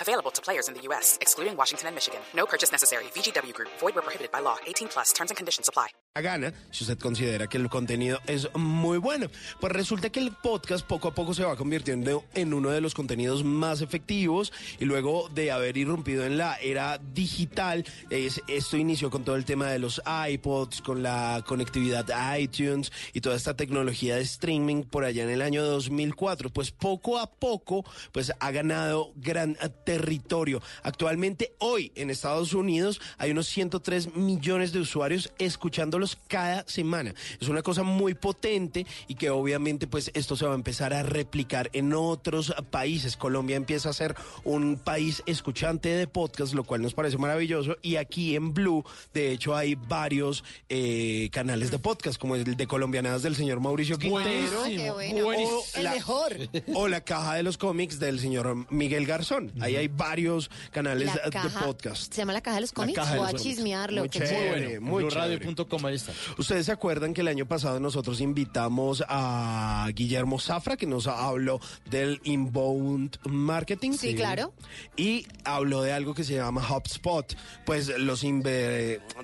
Available to players in the U.S., excluding Washington and Michigan. No purchase necessary. VGW Group. Void where prohibited by law. 18 plus. Terms and conditions apply. gana si usted considera que el contenido es muy bueno. Pues resulta que el podcast poco a poco se va convirtiendo en uno de los contenidos más efectivos y luego de haber irrumpido en la era digital, es, esto inició con todo el tema de los iPods, con la conectividad a iTunes y toda esta tecnología de streaming por allá en el año 2004. Pues poco a poco pues ha ganado gran territorio. Actualmente hoy en Estados Unidos hay unos 103 millones de usuarios escuchándolo cada semana. Es una cosa muy potente y que obviamente pues esto se va a empezar a replicar en otros países. Colombia empieza a ser un país escuchante de podcast, lo cual nos parece maravilloso. Y aquí en Blue, de hecho, hay varios eh, canales de podcast, como el de Colombianadas del señor Mauricio Quintero. O El la, mejor. o la caja de los cómics del señor Miguel Garzón. Ahí hay varios canales La de caja- podcast. ¿Se llama la caja de los cómics? caja de o a chismearlo. Muy chévere. muy chévere. BlueRadio.com, ahí está. Ustedes se acuerdan que el año pasado nosotros invitamos a Guillermo Zafra, que nos habló del inbound marketing. Sí, claro. Y habló de algo que se llama HubSpot. Pues los,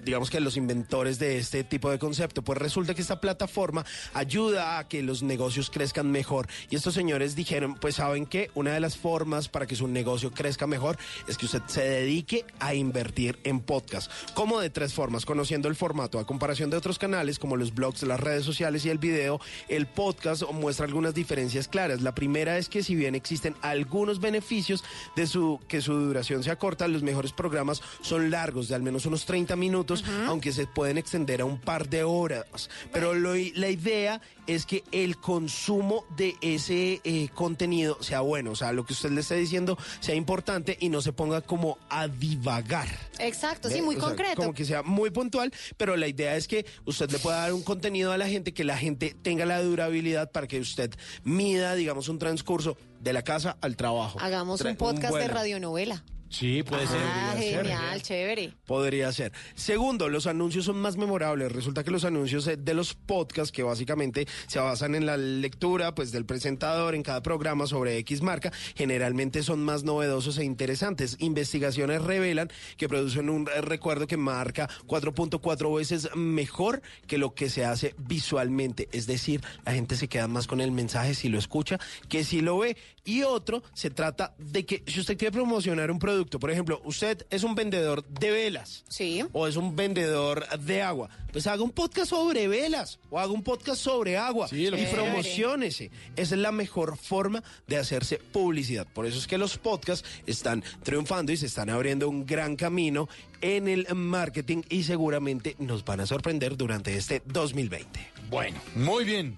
digamos que los inventores de este tipo de concepto. Pues resulta que esta plataforma ayuda a que los negocios crezcan mejor. Y estos señores dijeron, pues saben que una de las formas para que su negocio crezca mejor es que usted se dedique a invertir en podcast. Como de tres formas, conociendo el formato a comparación de otros canales como los blogs, las redes sociales y el video, el podcast muestra algunas diferencias claras. La primera es que si bien existen algunos beneficios de su que su duración sea corta, los mejores programas son largos, de al menos unos 30 minutos, aunque se pueden extender a un par de horas. Pero lo- la idea es que el consumo de ese eh, contenido sea bueno, o sea, lo que usted le esté diciendo sea importante y no se ponga como a divagar. Exacto, sí, muy O sea, concreto. como que sea muy puntual, pero la idea es que usted le pueda dar un contenido a la gente, que la gente tenga la durabilidad para que usted mida, digamos, un transcurso de la casa al trabajo. Hagamos Tra- un podcast de vuelo. radionovela. Sí, puede ser. Ah, ser. genial, chévere. Podría ser. Segundo, los anuncios son más memorables. Resulta que los anuncios eh, de los podcasts, que básicamente se basan en la lectura pues, del presentador en cada programa sobre X marca, generalmente son más novedosos e interesantes. Investigaciones revelan que producen un recuerdo que marca 4.4 veces mejor que lo que se hace visualmente. Es decir, la gente se queda más con el mensaje si lo escucha que si lo ve. Y otro, se trata de que si usted quiere promocionar un producto, por ejemplo, usted es un vendedor de velas Sí. o es un vendedor de agua, pues haga un podcast sobre velas o haga un podcast sobre agua Sí, lo y promocionese. Esa es la mejor forma de hacerse publicidad. Por eso es que los podcasts están triunfando y se están abriendo un gran camino en el marketing y seguramente nos van a sorprender durante este 2020. Bueno, muy bien.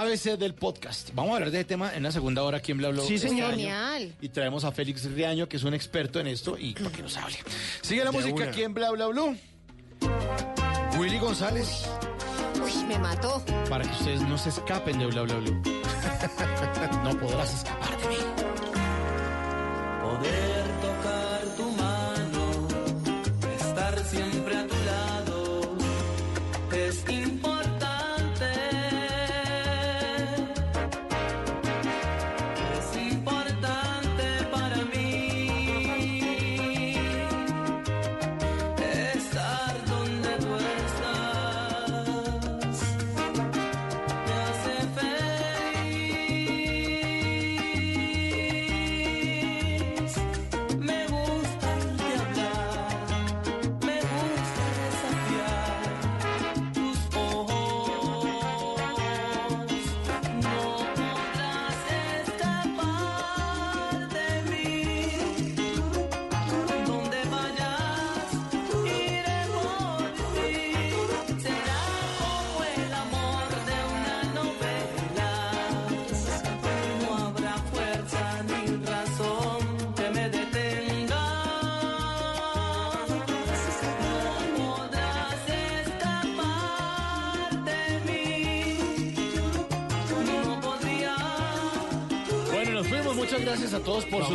ABC del podcast. Vamos a hablar de este tema en la segunda hora aquí en Bla Bla. Sí, este señor. Genial. Y traemos a Félix Riaño, que es un experto en esto, y para que nos hable. Sigue la De música una. aquí en Bla Bla Blue. Willy González, Uy, me mató. para que ustedes no se escapen de Bla Bla Blue. no podrás escapar de mí. Poder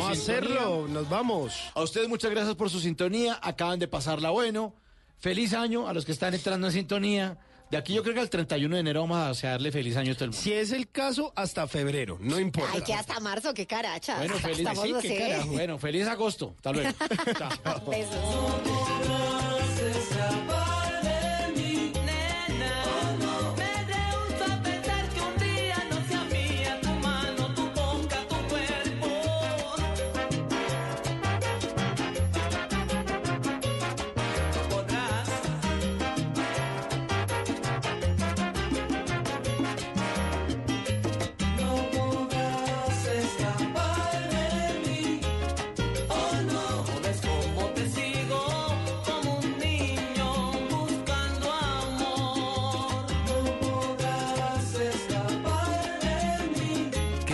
hacerlo, nos vamos. A ustedes muchas gracias por su sintonía. Acaban de pasarla bueno. Feliz año a los que están entrando en sintonía. De aquí yo creo que al 31 de enero vamos a desearle feliz año a todo el mundo. Si es el caso, hasta febrero, no importa. Ay, que hasta marzo, qué caracha. Bueno, feliz, sí, qué carajo. Bueno, feliz agosto. Hasta luego. Chao. Besos.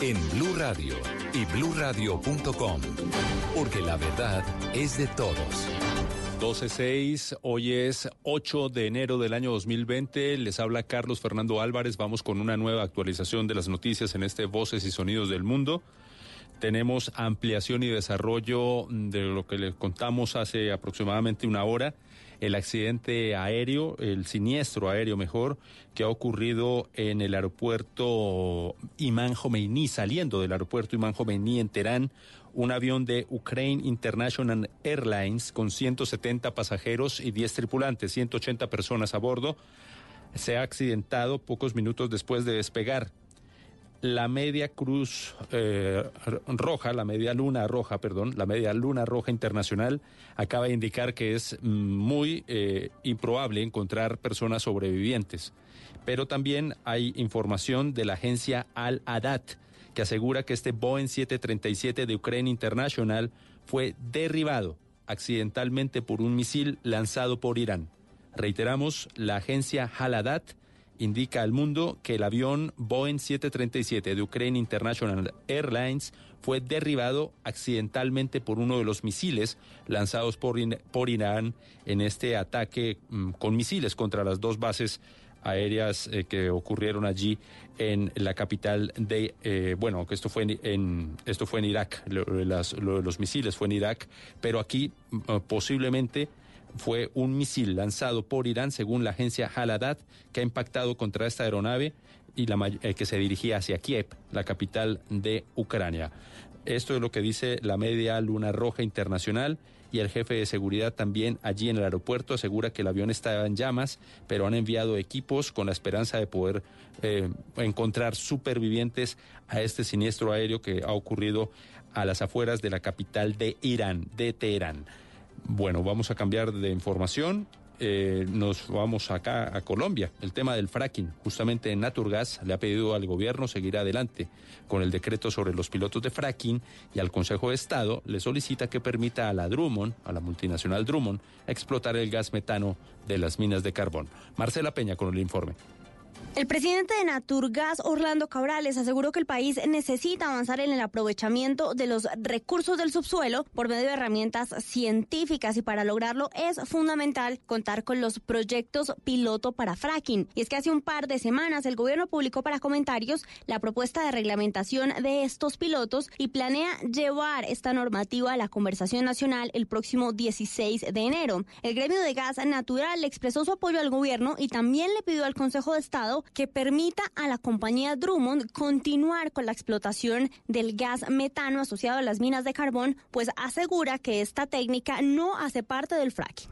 en Blue Radio y bluradio.com, porque la verdad es de todos. 12.6, hoy es 8 de enero del año 2020, les habla Carlos Fernando Álvarez, vamos con una nueva actualización de las noticias en este Voces y Sonidos del Mundo. Tenemos ampliación y desarrollo de lo que les contamos hace aproximadamente una hora, el accidente aéreo, el siniestro aéreo mejor, que ha ocurrido en el aeropuerto Imán Khomeini, saliendo del aeropuerto Imán Khomeini en Teherán, un avión de Ukraine International Airlines con 170 pasajeros y 10 tripulantes, 180 personas a bordo, se ha accidentado pocos minutos después de despegar. La media cruz eh, roja, la media luna roja, perdón, la media luna roja internacional acaba de indicar que es muy eh, improbable encontrar personas sobrevivientes. Pero también hay información de la agencia Al-Adat que asegura que este Boeing 737 de Ukraine International fue derribado accidentalmente por un misil lanzado por Irán. Reiteramos, la agencia Haladat indica al mundo que el avión Boeing 737 de Ukraine International Airlines fue derribado accidentalmente por uno de los misiles lanzados por, por Irán en este ataque mm, con misiles contra las dos bases aéreas eh, que ocurrieron allí en la capital de eh, bueno que esto fue en, en- esto fue en Irak lo, las- lo los misiles fue en Irak pero aquí mm, posiblemente fue un misil lanzado por Irán, según la agencia Haladat, que ha impactado contra esta aeronave y la, eh, que se dirigía hacia Kiev, la capital de Ucrania. Esto es lo que dice la media Luna Roja Internacional y el jefe de seguridad también allí en el aeropuerto asegura que el avión estaba en llamas, pero han enviado equipos con la esperanza de poder eh, encontrar supervivientes a este siniestro aéreo que ha ocurrido a las afueras de la capital de Irán, de Teherán. Bueno, vamos a cambiar de información. Eh, nos vamos acá a Colombia. El tema del fracking. Justamente Naturgas le ha pedido al gobierno seguir adelante con el decreto sobre los pilotos de fracking y al Consejo de Estado le solicita que permita a la Drummond, a la multinacional Drummond, explotar el gas metano de las minas de carbón. Marcela Peña con el informe. El presidente de Naturgas, Orlando Cabrales, aseguró que el país necesita avanzar en el aprovechamiento de los recursos del subsuelo por medio de herramientas científicas y para lograrlo es fundamental contar con los proyectos piloto para fracking. Y es que hace un par de semanas el gobierno publicó para comentarios la propuesta de reglamentación de estos pilotos y planea llevar esta normativa a la conversación nacional el próximo 16 de enero. El gremio de gas natural expresó su apoyo al gobierno y también le pidió al Consejo de Estado que permita a la compañía Drummond continuar con la explotación del gas metano asociado a las minas de carbón, pues asegura que esta técnica no hace parte del fracking.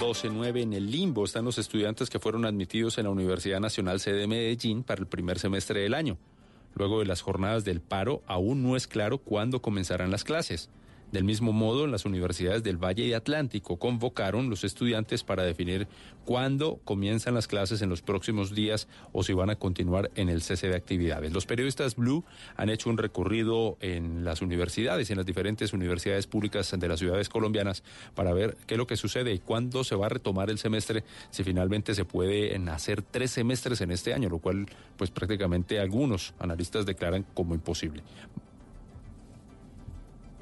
12-9 en el limbo están los estudiantes que fueron admitidos en la Universidad Nacional sede de Medellín para el primer semestre del año. Luego de las jornadas del paro, aún no es claro cuándo comenzarán las clases. Del mismo modo, las universidades del Valle y Atlántico convocaron los estudiantes para definir cuándo comienzan las clases en los próximos días o si van a continuar en el cese de actividades. Los periodistas Blue han hecho un recorrido en las universidades, en las diferentes universidades públicas de las ciudades colombianas para ver qué es lo que sucede y cuándo se va a retomar el semestre, si finalmente se pueden hacer tres semestres en este año, lo cual pues prácticamente algunos analistas declaran como imposible.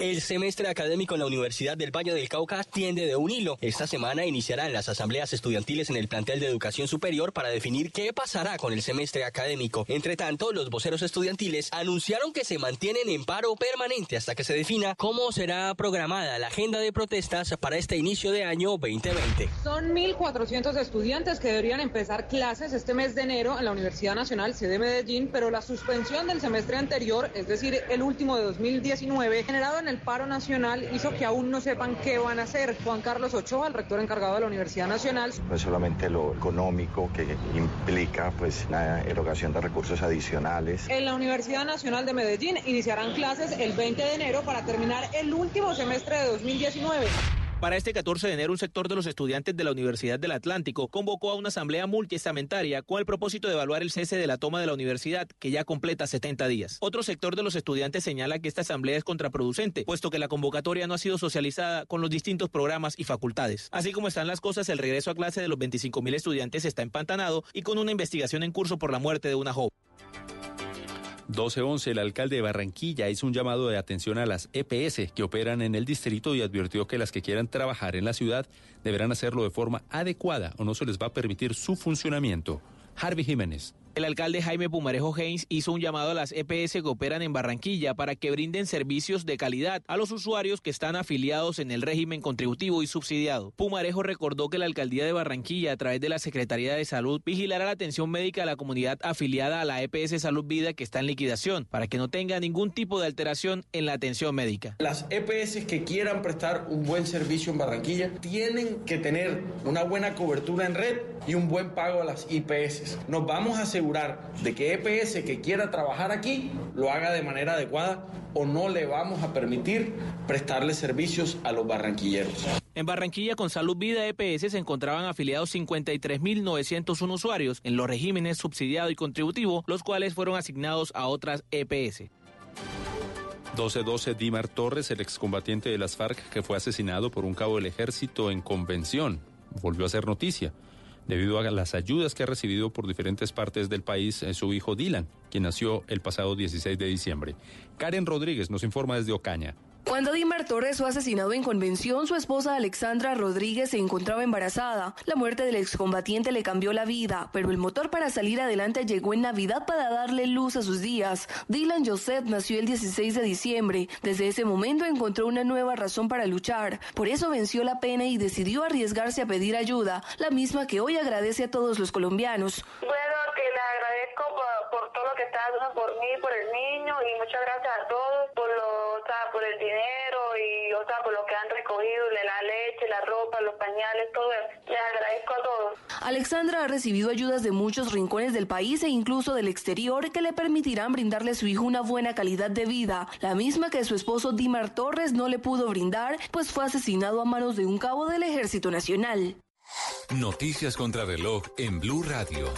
El semestre académico en la Universidad del Valle del Cauca tiende de un hilo. Esta semana iniciarán las asambleas estudiantiles en el plantel de educación superior para definir qué pasará con el semestre académico. Entre tanto, los voceros estudiantiles anunciaron que se mantienen en paro permanente hasta que se defina cómo será programada la agenda de protestas para este inicio de año 2020. Son 1.400 estudiantes que deberían empezar clases este mes de enero en la Universidad Nacional sede Medellín, pero la suspensión del semestre anterior, es decir, el último de 2019, generado en el paro nacional, hizo que aún no sepan qué van a hacer. Juan Carlos Ochoa, el rector encargado de la Universidad Nacional. No es solamente lo económico que implica pues la erogación de recursos adicionales. En la Universidad Nacional de Medellín iniciarán clases el 20 de enero para terminar el último semestre de 2019. Para este 14 de enero, un sector de los estudiantes de la Universidad del Atlántico convocó a una asamblea multiestamentaria con el propósito de evaluar el cese de la toma de la universidad, que ya completa 70 días. Otro sector de los estudiantes señala que esta asamblea es contraproducente, puesto que la convocatoria no ha sido socializada con los distintos programas y facultades. Así como están las cosas, el regreso a clase de los 25 mil estudiantes está empantanado y con una investigación en curso por la muerte de una joven. 1211, el alcalde de Barranquilla hizo un llamado de atención a las EPS que operan en el distrito y advirtió que las que quieran trabajar en la ciudad deberán hacerlo de forma adecuada o no se les va a permitir su funcionamiento. Harvey Jiménez. El alcalde Jaime Pumarejo Haynes hizo un llamado a las EPS que operan en Barranquilla para que brinden servicios de calidad a los usuarios que están afiliados en el régimen contributivo y subsidiado. Pumarejo recordó que la alcaldía de Barranquilla, a través de la Secretaría de Salud, vigilará la atención médica de la comunidad afiliada a la EPS Salud Vida que está en liquidación, para que no tenga ningún tipo de alteración en la atención médica. Las EPS que quieran prestar un buen servicio en Barranquilla tienen que tener una buena cobertura en red y un buen pago a las IPS. Nos vamos a asegurar de que EPS que quiera trabajar aquí lo haga de manera adecuada o no le vamos a permitir prestarle servicios a los barranquilleros. En Barranquilla, con Salud Vida EPS se encontraban afiliados 53.901 usuarios en los regímenes subsidiado y contributivo, los cuales fueron asignados a otras EPS. 1212 Dimar Torres, el excombatiente de las FARC que fue asesinado por un cabo del ejército en convención, volvió a ser noticia debido a las ayudas que ha recibido por diferentes partes del país eh, su hijo Dylan, quien nació el pasado 16 de diciembre. Karen Rodríguez nos informa desde Ocaña. Cuando Dimar Torres fue asesinado en convención, su esposa Alexandra Rodríguez se encontraba embarazada. La muerte del excombatiente le cambió la vida, pero el motor para salir adelante llegó en Navidad para darle luz a sus días. Dylan Joseph nació el 16 de diciembre. Desde ese momento encontró una nueva razón para luchar. Por eso venció la pena y decidió arriesgarse a pedir ayuda, la misma que hoy agradece a todos los colombianos. Bueno, que le agradezco por, todo lo que está haciendo por mí, por el niño y muchas gracias a todos por lo, o sea, por el dinero y o sea, por lo que han recogido, de la leche, la ropa, los pañales, todo eso. Les agradezco a todos. Alexandra ha recibido ayudas de muchos rincones del país e incluso del exterior que le permitirán brindarle a su hijo una buena calidad de vida, la misma que su esposo Dimar Torres no le pudo brindar, pues fue asesinado a manos de un cabo del Ejército Nacional. Noticias contra reloj en Blue Radio.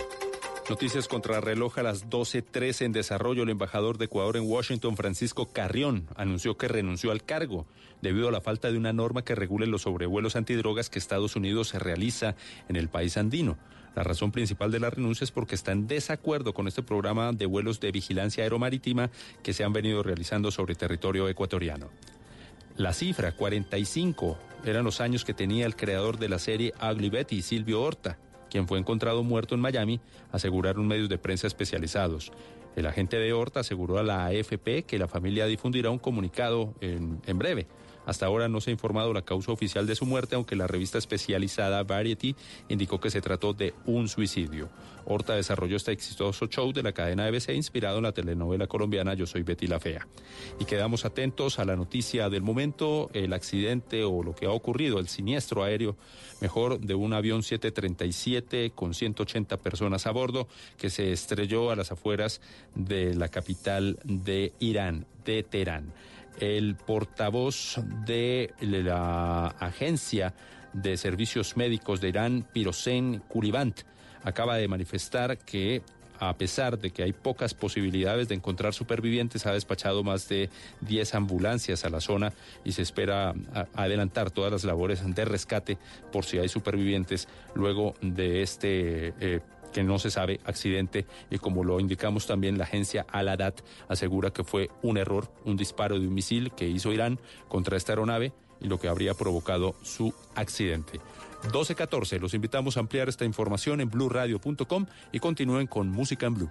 Noticias contra reloj a las 12.13 en desarrollo. El embajador de Ecuador en Washington, Francisco Carrión, anunció que renunció al cargo debido a la falta de una norma que regule los sobrevuelos antidrogas que Estados Unidos se realiza en el país andino. La razón principal de la renuncia es porque está en desacuerdo con este programa de vuelos de vigilancia aeromarítima que se han venido realizando sobre territorio ecuatoriano. La cifra, 45, eran los años que tenía el creador de la serie Ugly Betty, Silvio Horta quien fue encontrado muerto en Miami, aseguraron medios de prensa especializados. El agente de Horta aseguró a la AFP que la familia difundirá un comunicado en, en breve. Hasta ahora no se ha informado la causa oficial de su muerte, aunque la revista especializada Variety indicó que se trató de un suicidio. Horta desarrolló este exitoso show de la cadena ABC inspirado en la telenovela colombiana Yo soy Betty la Fea. Y quedamos atentos a la noticia del momento, el accidente o lo que ha ocurrido, el siniestro aéreo, mejor, de un avión 737 con 180 personas a bordo que se estrelló a las afueras de la capital de Irán, de Teherán. El portavoz de la Agencia de Servicios Médicos de Irán, Pirosen Kuribant, acaba de manifestar que a pesar de que hay pocas posibilidades de encontrar supervivientes, ha despachado más de 10 ambulancias a la zona y se espera adelantar todas las labores de rescate por si hay supervivientes luego de este eh, que no se sabe accidente y como lo indicamos también la agencia Al-Adat asegura que fue un error, un disparo de un misil que hizo Irán contra esta aeronave y lo que habría provocado su accidente. 12.14, los invitamos a ampliar esta información en blueradio.com y continúen con Música en Blue.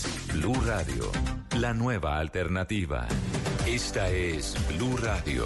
Blue Radio, la nueva alternativa. Esta es Blue Radio.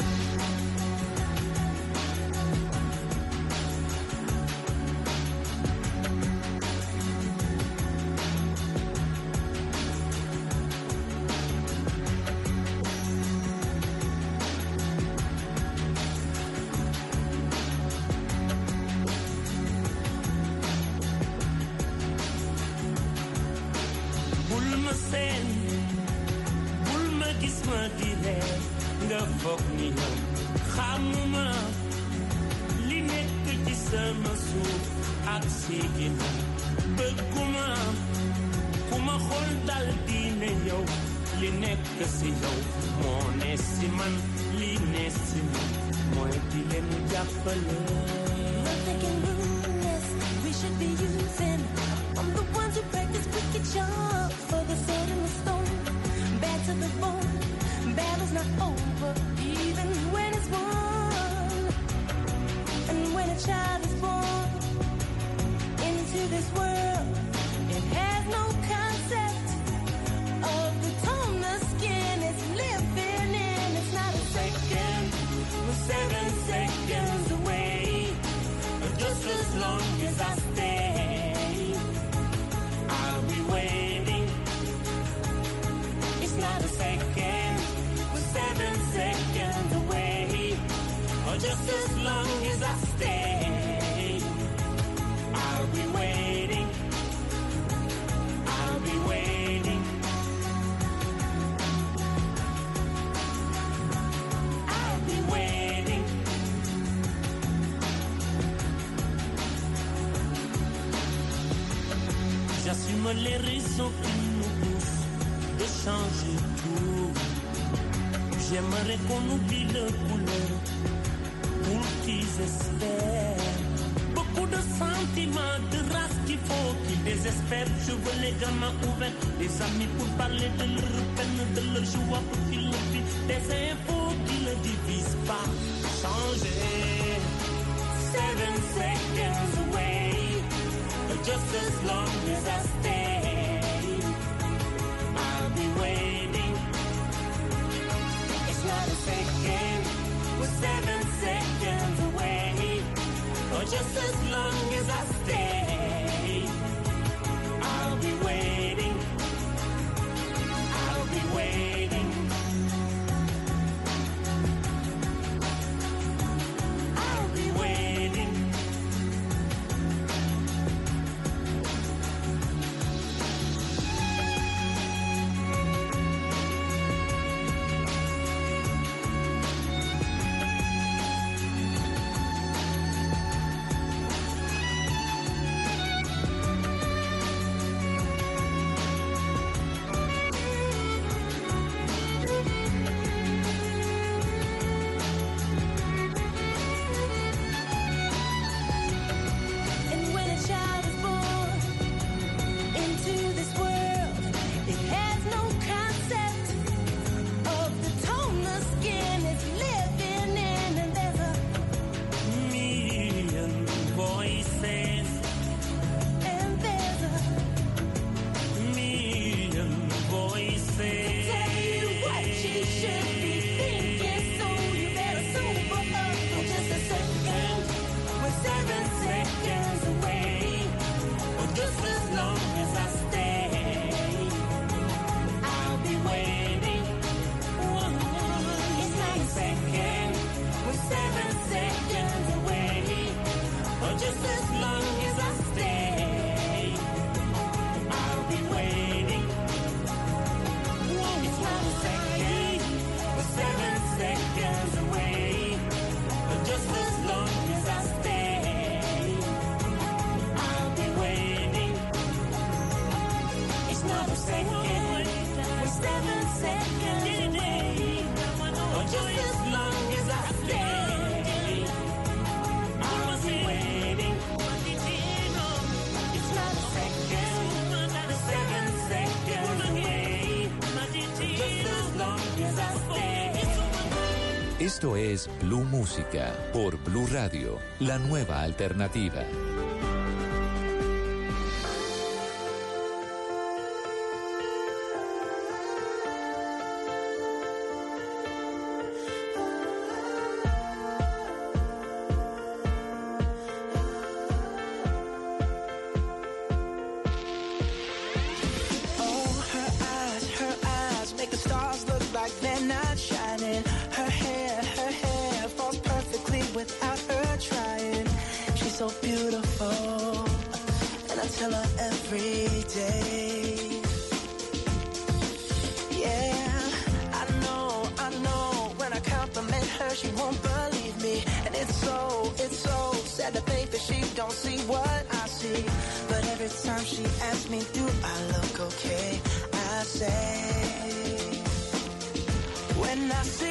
J'assume les raisons qui nous poussent de changer tout. J'aimerais qu'on oublie le couleur pour qu'ils espèrent. Beaucoup de sentiments, de race qu'il faut qu'ils désespèrent. Je veux les gamins ouverts, des amis pour parler de leur peine, de leur joie pour qu'ils le vivent. Des infos qui ne divisent pas. Changer. Seven seconds away. just as long as I stay. I'll be waiting. It's not a second, we're seven seconds away. Or just as long as I stay, I'll be waiting. I'll be waiting. Blue Música por Blue Radio, la nueva alternativa. say when I see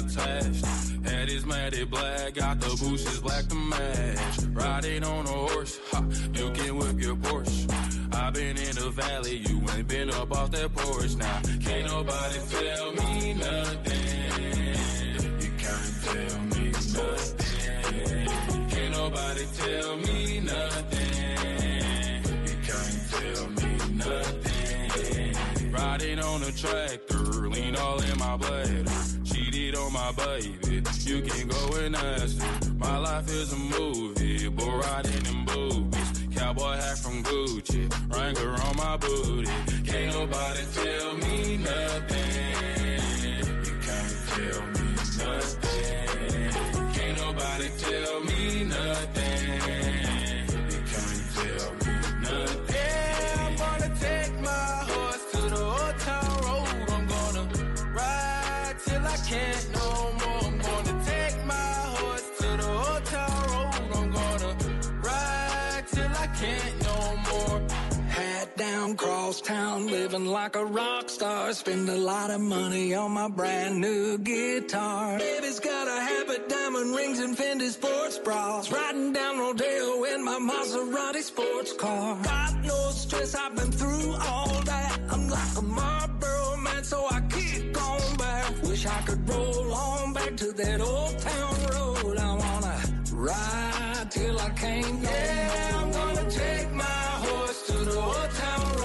attached. Head is matted black, got the bushes black to match. Riding on a horse, ha, you can whip your Porsche. I've been in the valley, you ain't been up off that porch now. Nah, can't nobody tell me nothing. You can't tell me nothing. Can't nobody tell me nothing. You can't tell me nothing. Riding on a tractor, lean all in my bladder cheated on my baby. You can't go and ask me. My life is a movie, bull riding in boobies. Cowboy hat from Gucci, Wrangler on my booty. Can't nobody tell me nothing. You can't tell me nothing. Can't nobody tell me living like a rock star. Spend a lot of money on my brand new guitar. Baby's got a habit, diamond rings and Fendi sports bras. Riding down Rodeo in my Maserati sports car. Got no stress, I've been through all that. I'm like a Marlboro man, so I keep going back. Wish I could roll on back to that old town road. I wanna ride till I can't yeah, I'm gonna take my horse to the old town road.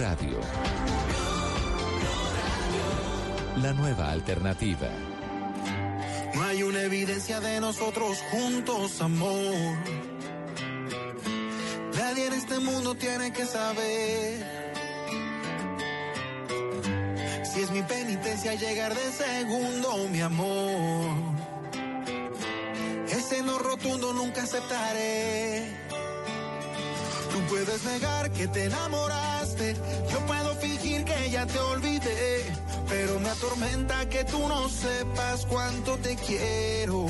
Radio. La nueva alternativa. No hay una evidencia de nosotros juntos, amor. Nadie en este mundo tiene que saber. Si es mi penitencia llegar de segundo, mi amor. Ese no rotundo nunca aceptaré. Tú puedes negar que te yo puedo fingir que ya te olvidé, pero me atormenta que tú no sepas cuánto te quiero.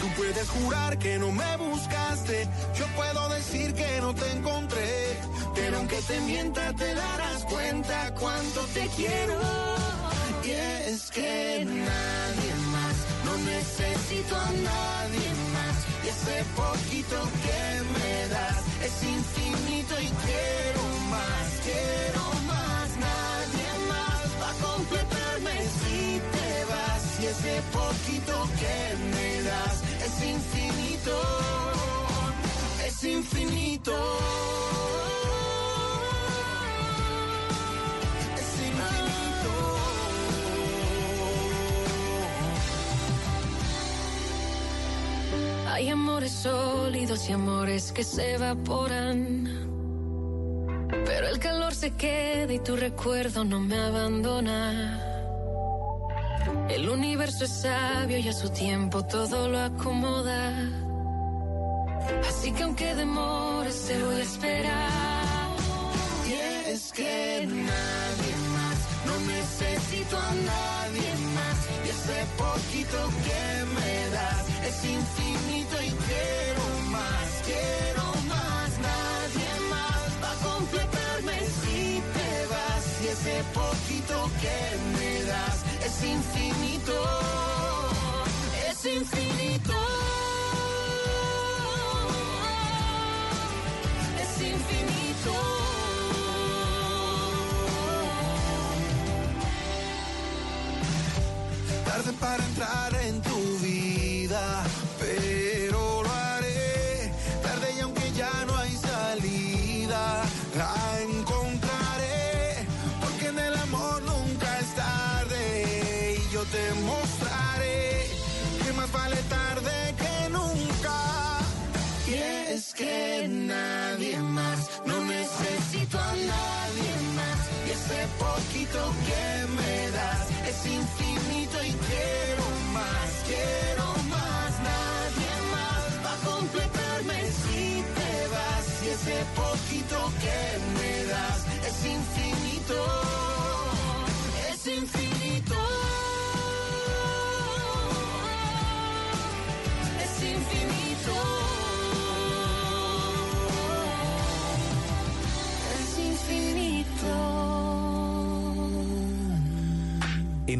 Tú puedes jurar que no me buscaste, yo puedo decir que no te encontré, pero aunque te mienta te darás cuenta cuánto te quiero. Y es que nadie más, no necesito a nadie más, y ese poquito que me das es infinito y quiero quiero más, nadie más va a completarme si te vas, y ese poquito que me das es infinito, es infinito. Es infinito. Hay amores sólidos y amores que se evaporan. Pero el calor se queda y tu recuerdo no me abandona. El universo es sabio y a su tiempo todo lo acomoda. Así que aunque demores te voy a esperar. Y es que es infinito, es infinito. Es infinito. Tarde para entrar que me das es infinito y quiero más, quiero más. Nadie más va a completarme si te vas. Y ese poquito que me das es infinito,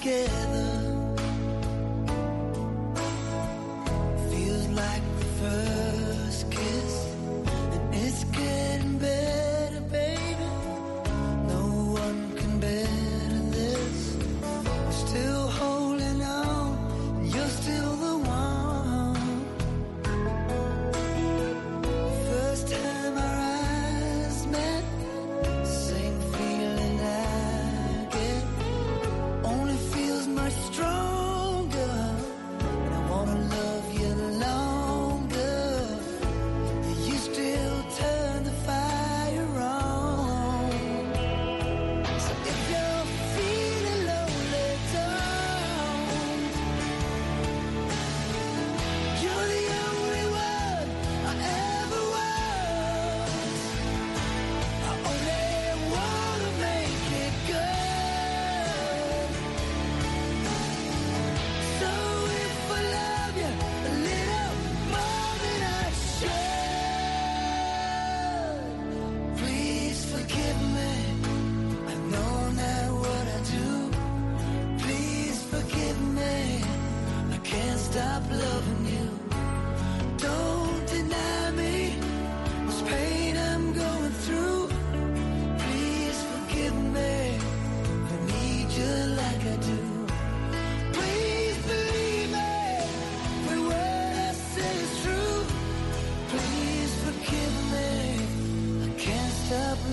together.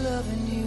loving you.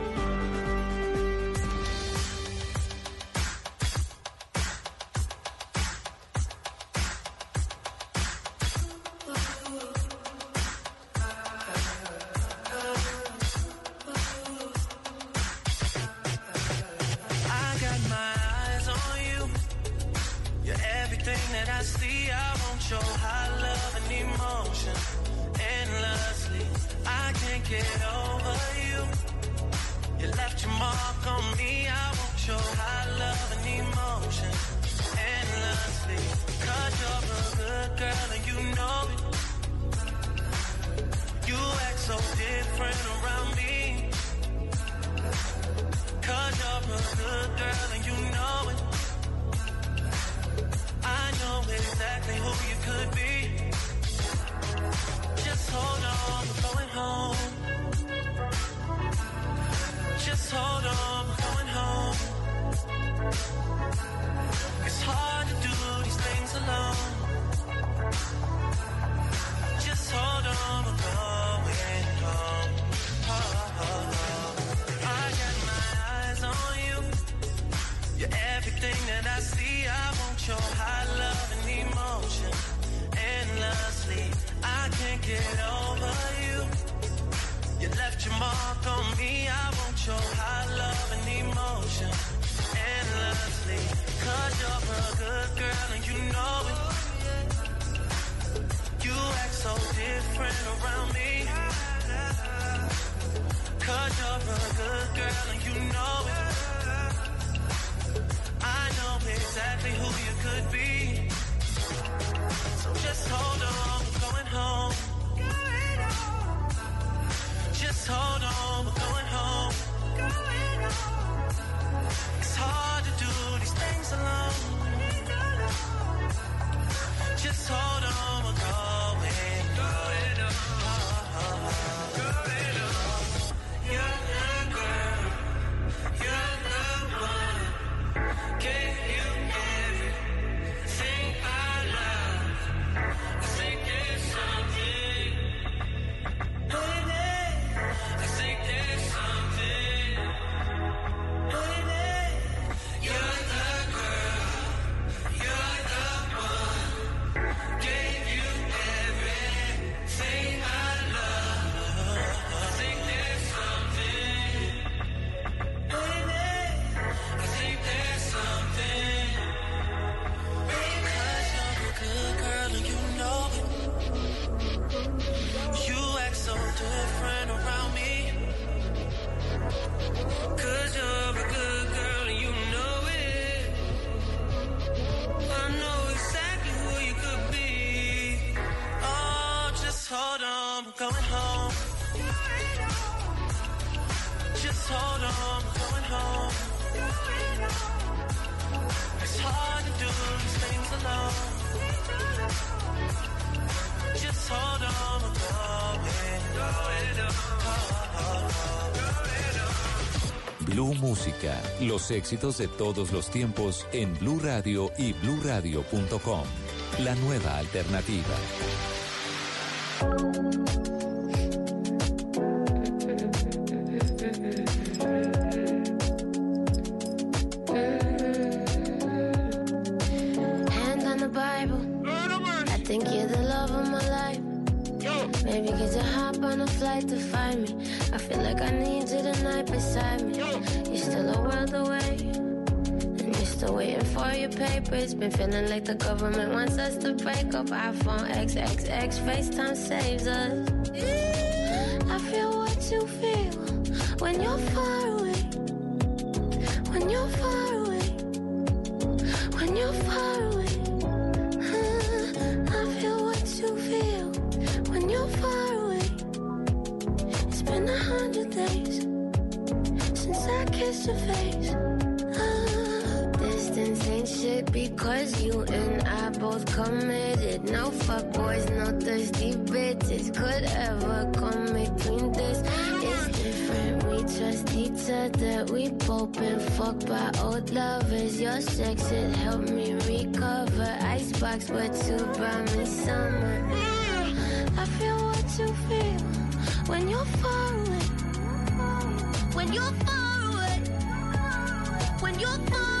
los éxitos de todos los tiempos en Blue Radio y BlueRadio.com. La nueva alternativa. To hop on a flight to find me? I feel like I need you tonight beside me. You're still a world away. And you're still waiting for your papers. Been feeling like the government wants us to break up. iPhone XXX, FaceTime saves us. I feel what you feel when you're far away. When you're far walk by old lovers. Your sex, it helped me recover. Icebox, but to buy me summer. I feel what you feel when you're far away. When you're far away. When you're far away.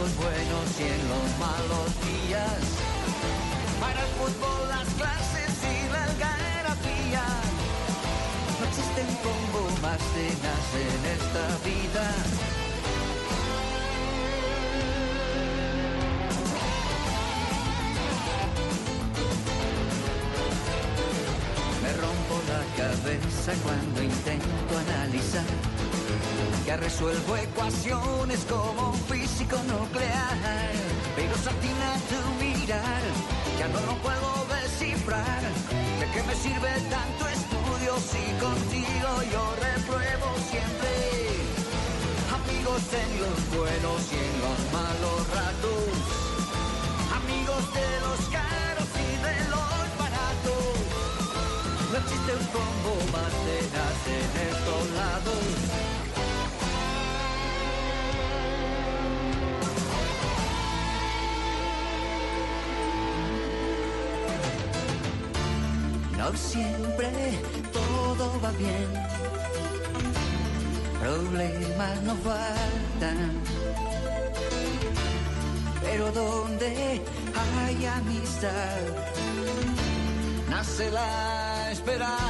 los buenos y en los malos días. Para el fútbol, las clases y la algarabía. No existen como más cenas en esta vida. Me rompo la cabeza cuando intento analizar que resuelvo ecuaciones como un físico nuclear. Pero satina tu mirar, ya no lo puedo descifrar. ¿De qué me sirve tanto estudio si contigo yo repruebo siempre? Amigos en los buenos y en los malos ratos. Amigos de los caros y de los baratos. No existe un combo más tenaz en estos lados. Siempre todo va bien. Problemas no faltan. Pero donde hay amistad, nace la esperanza.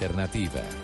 alternativa.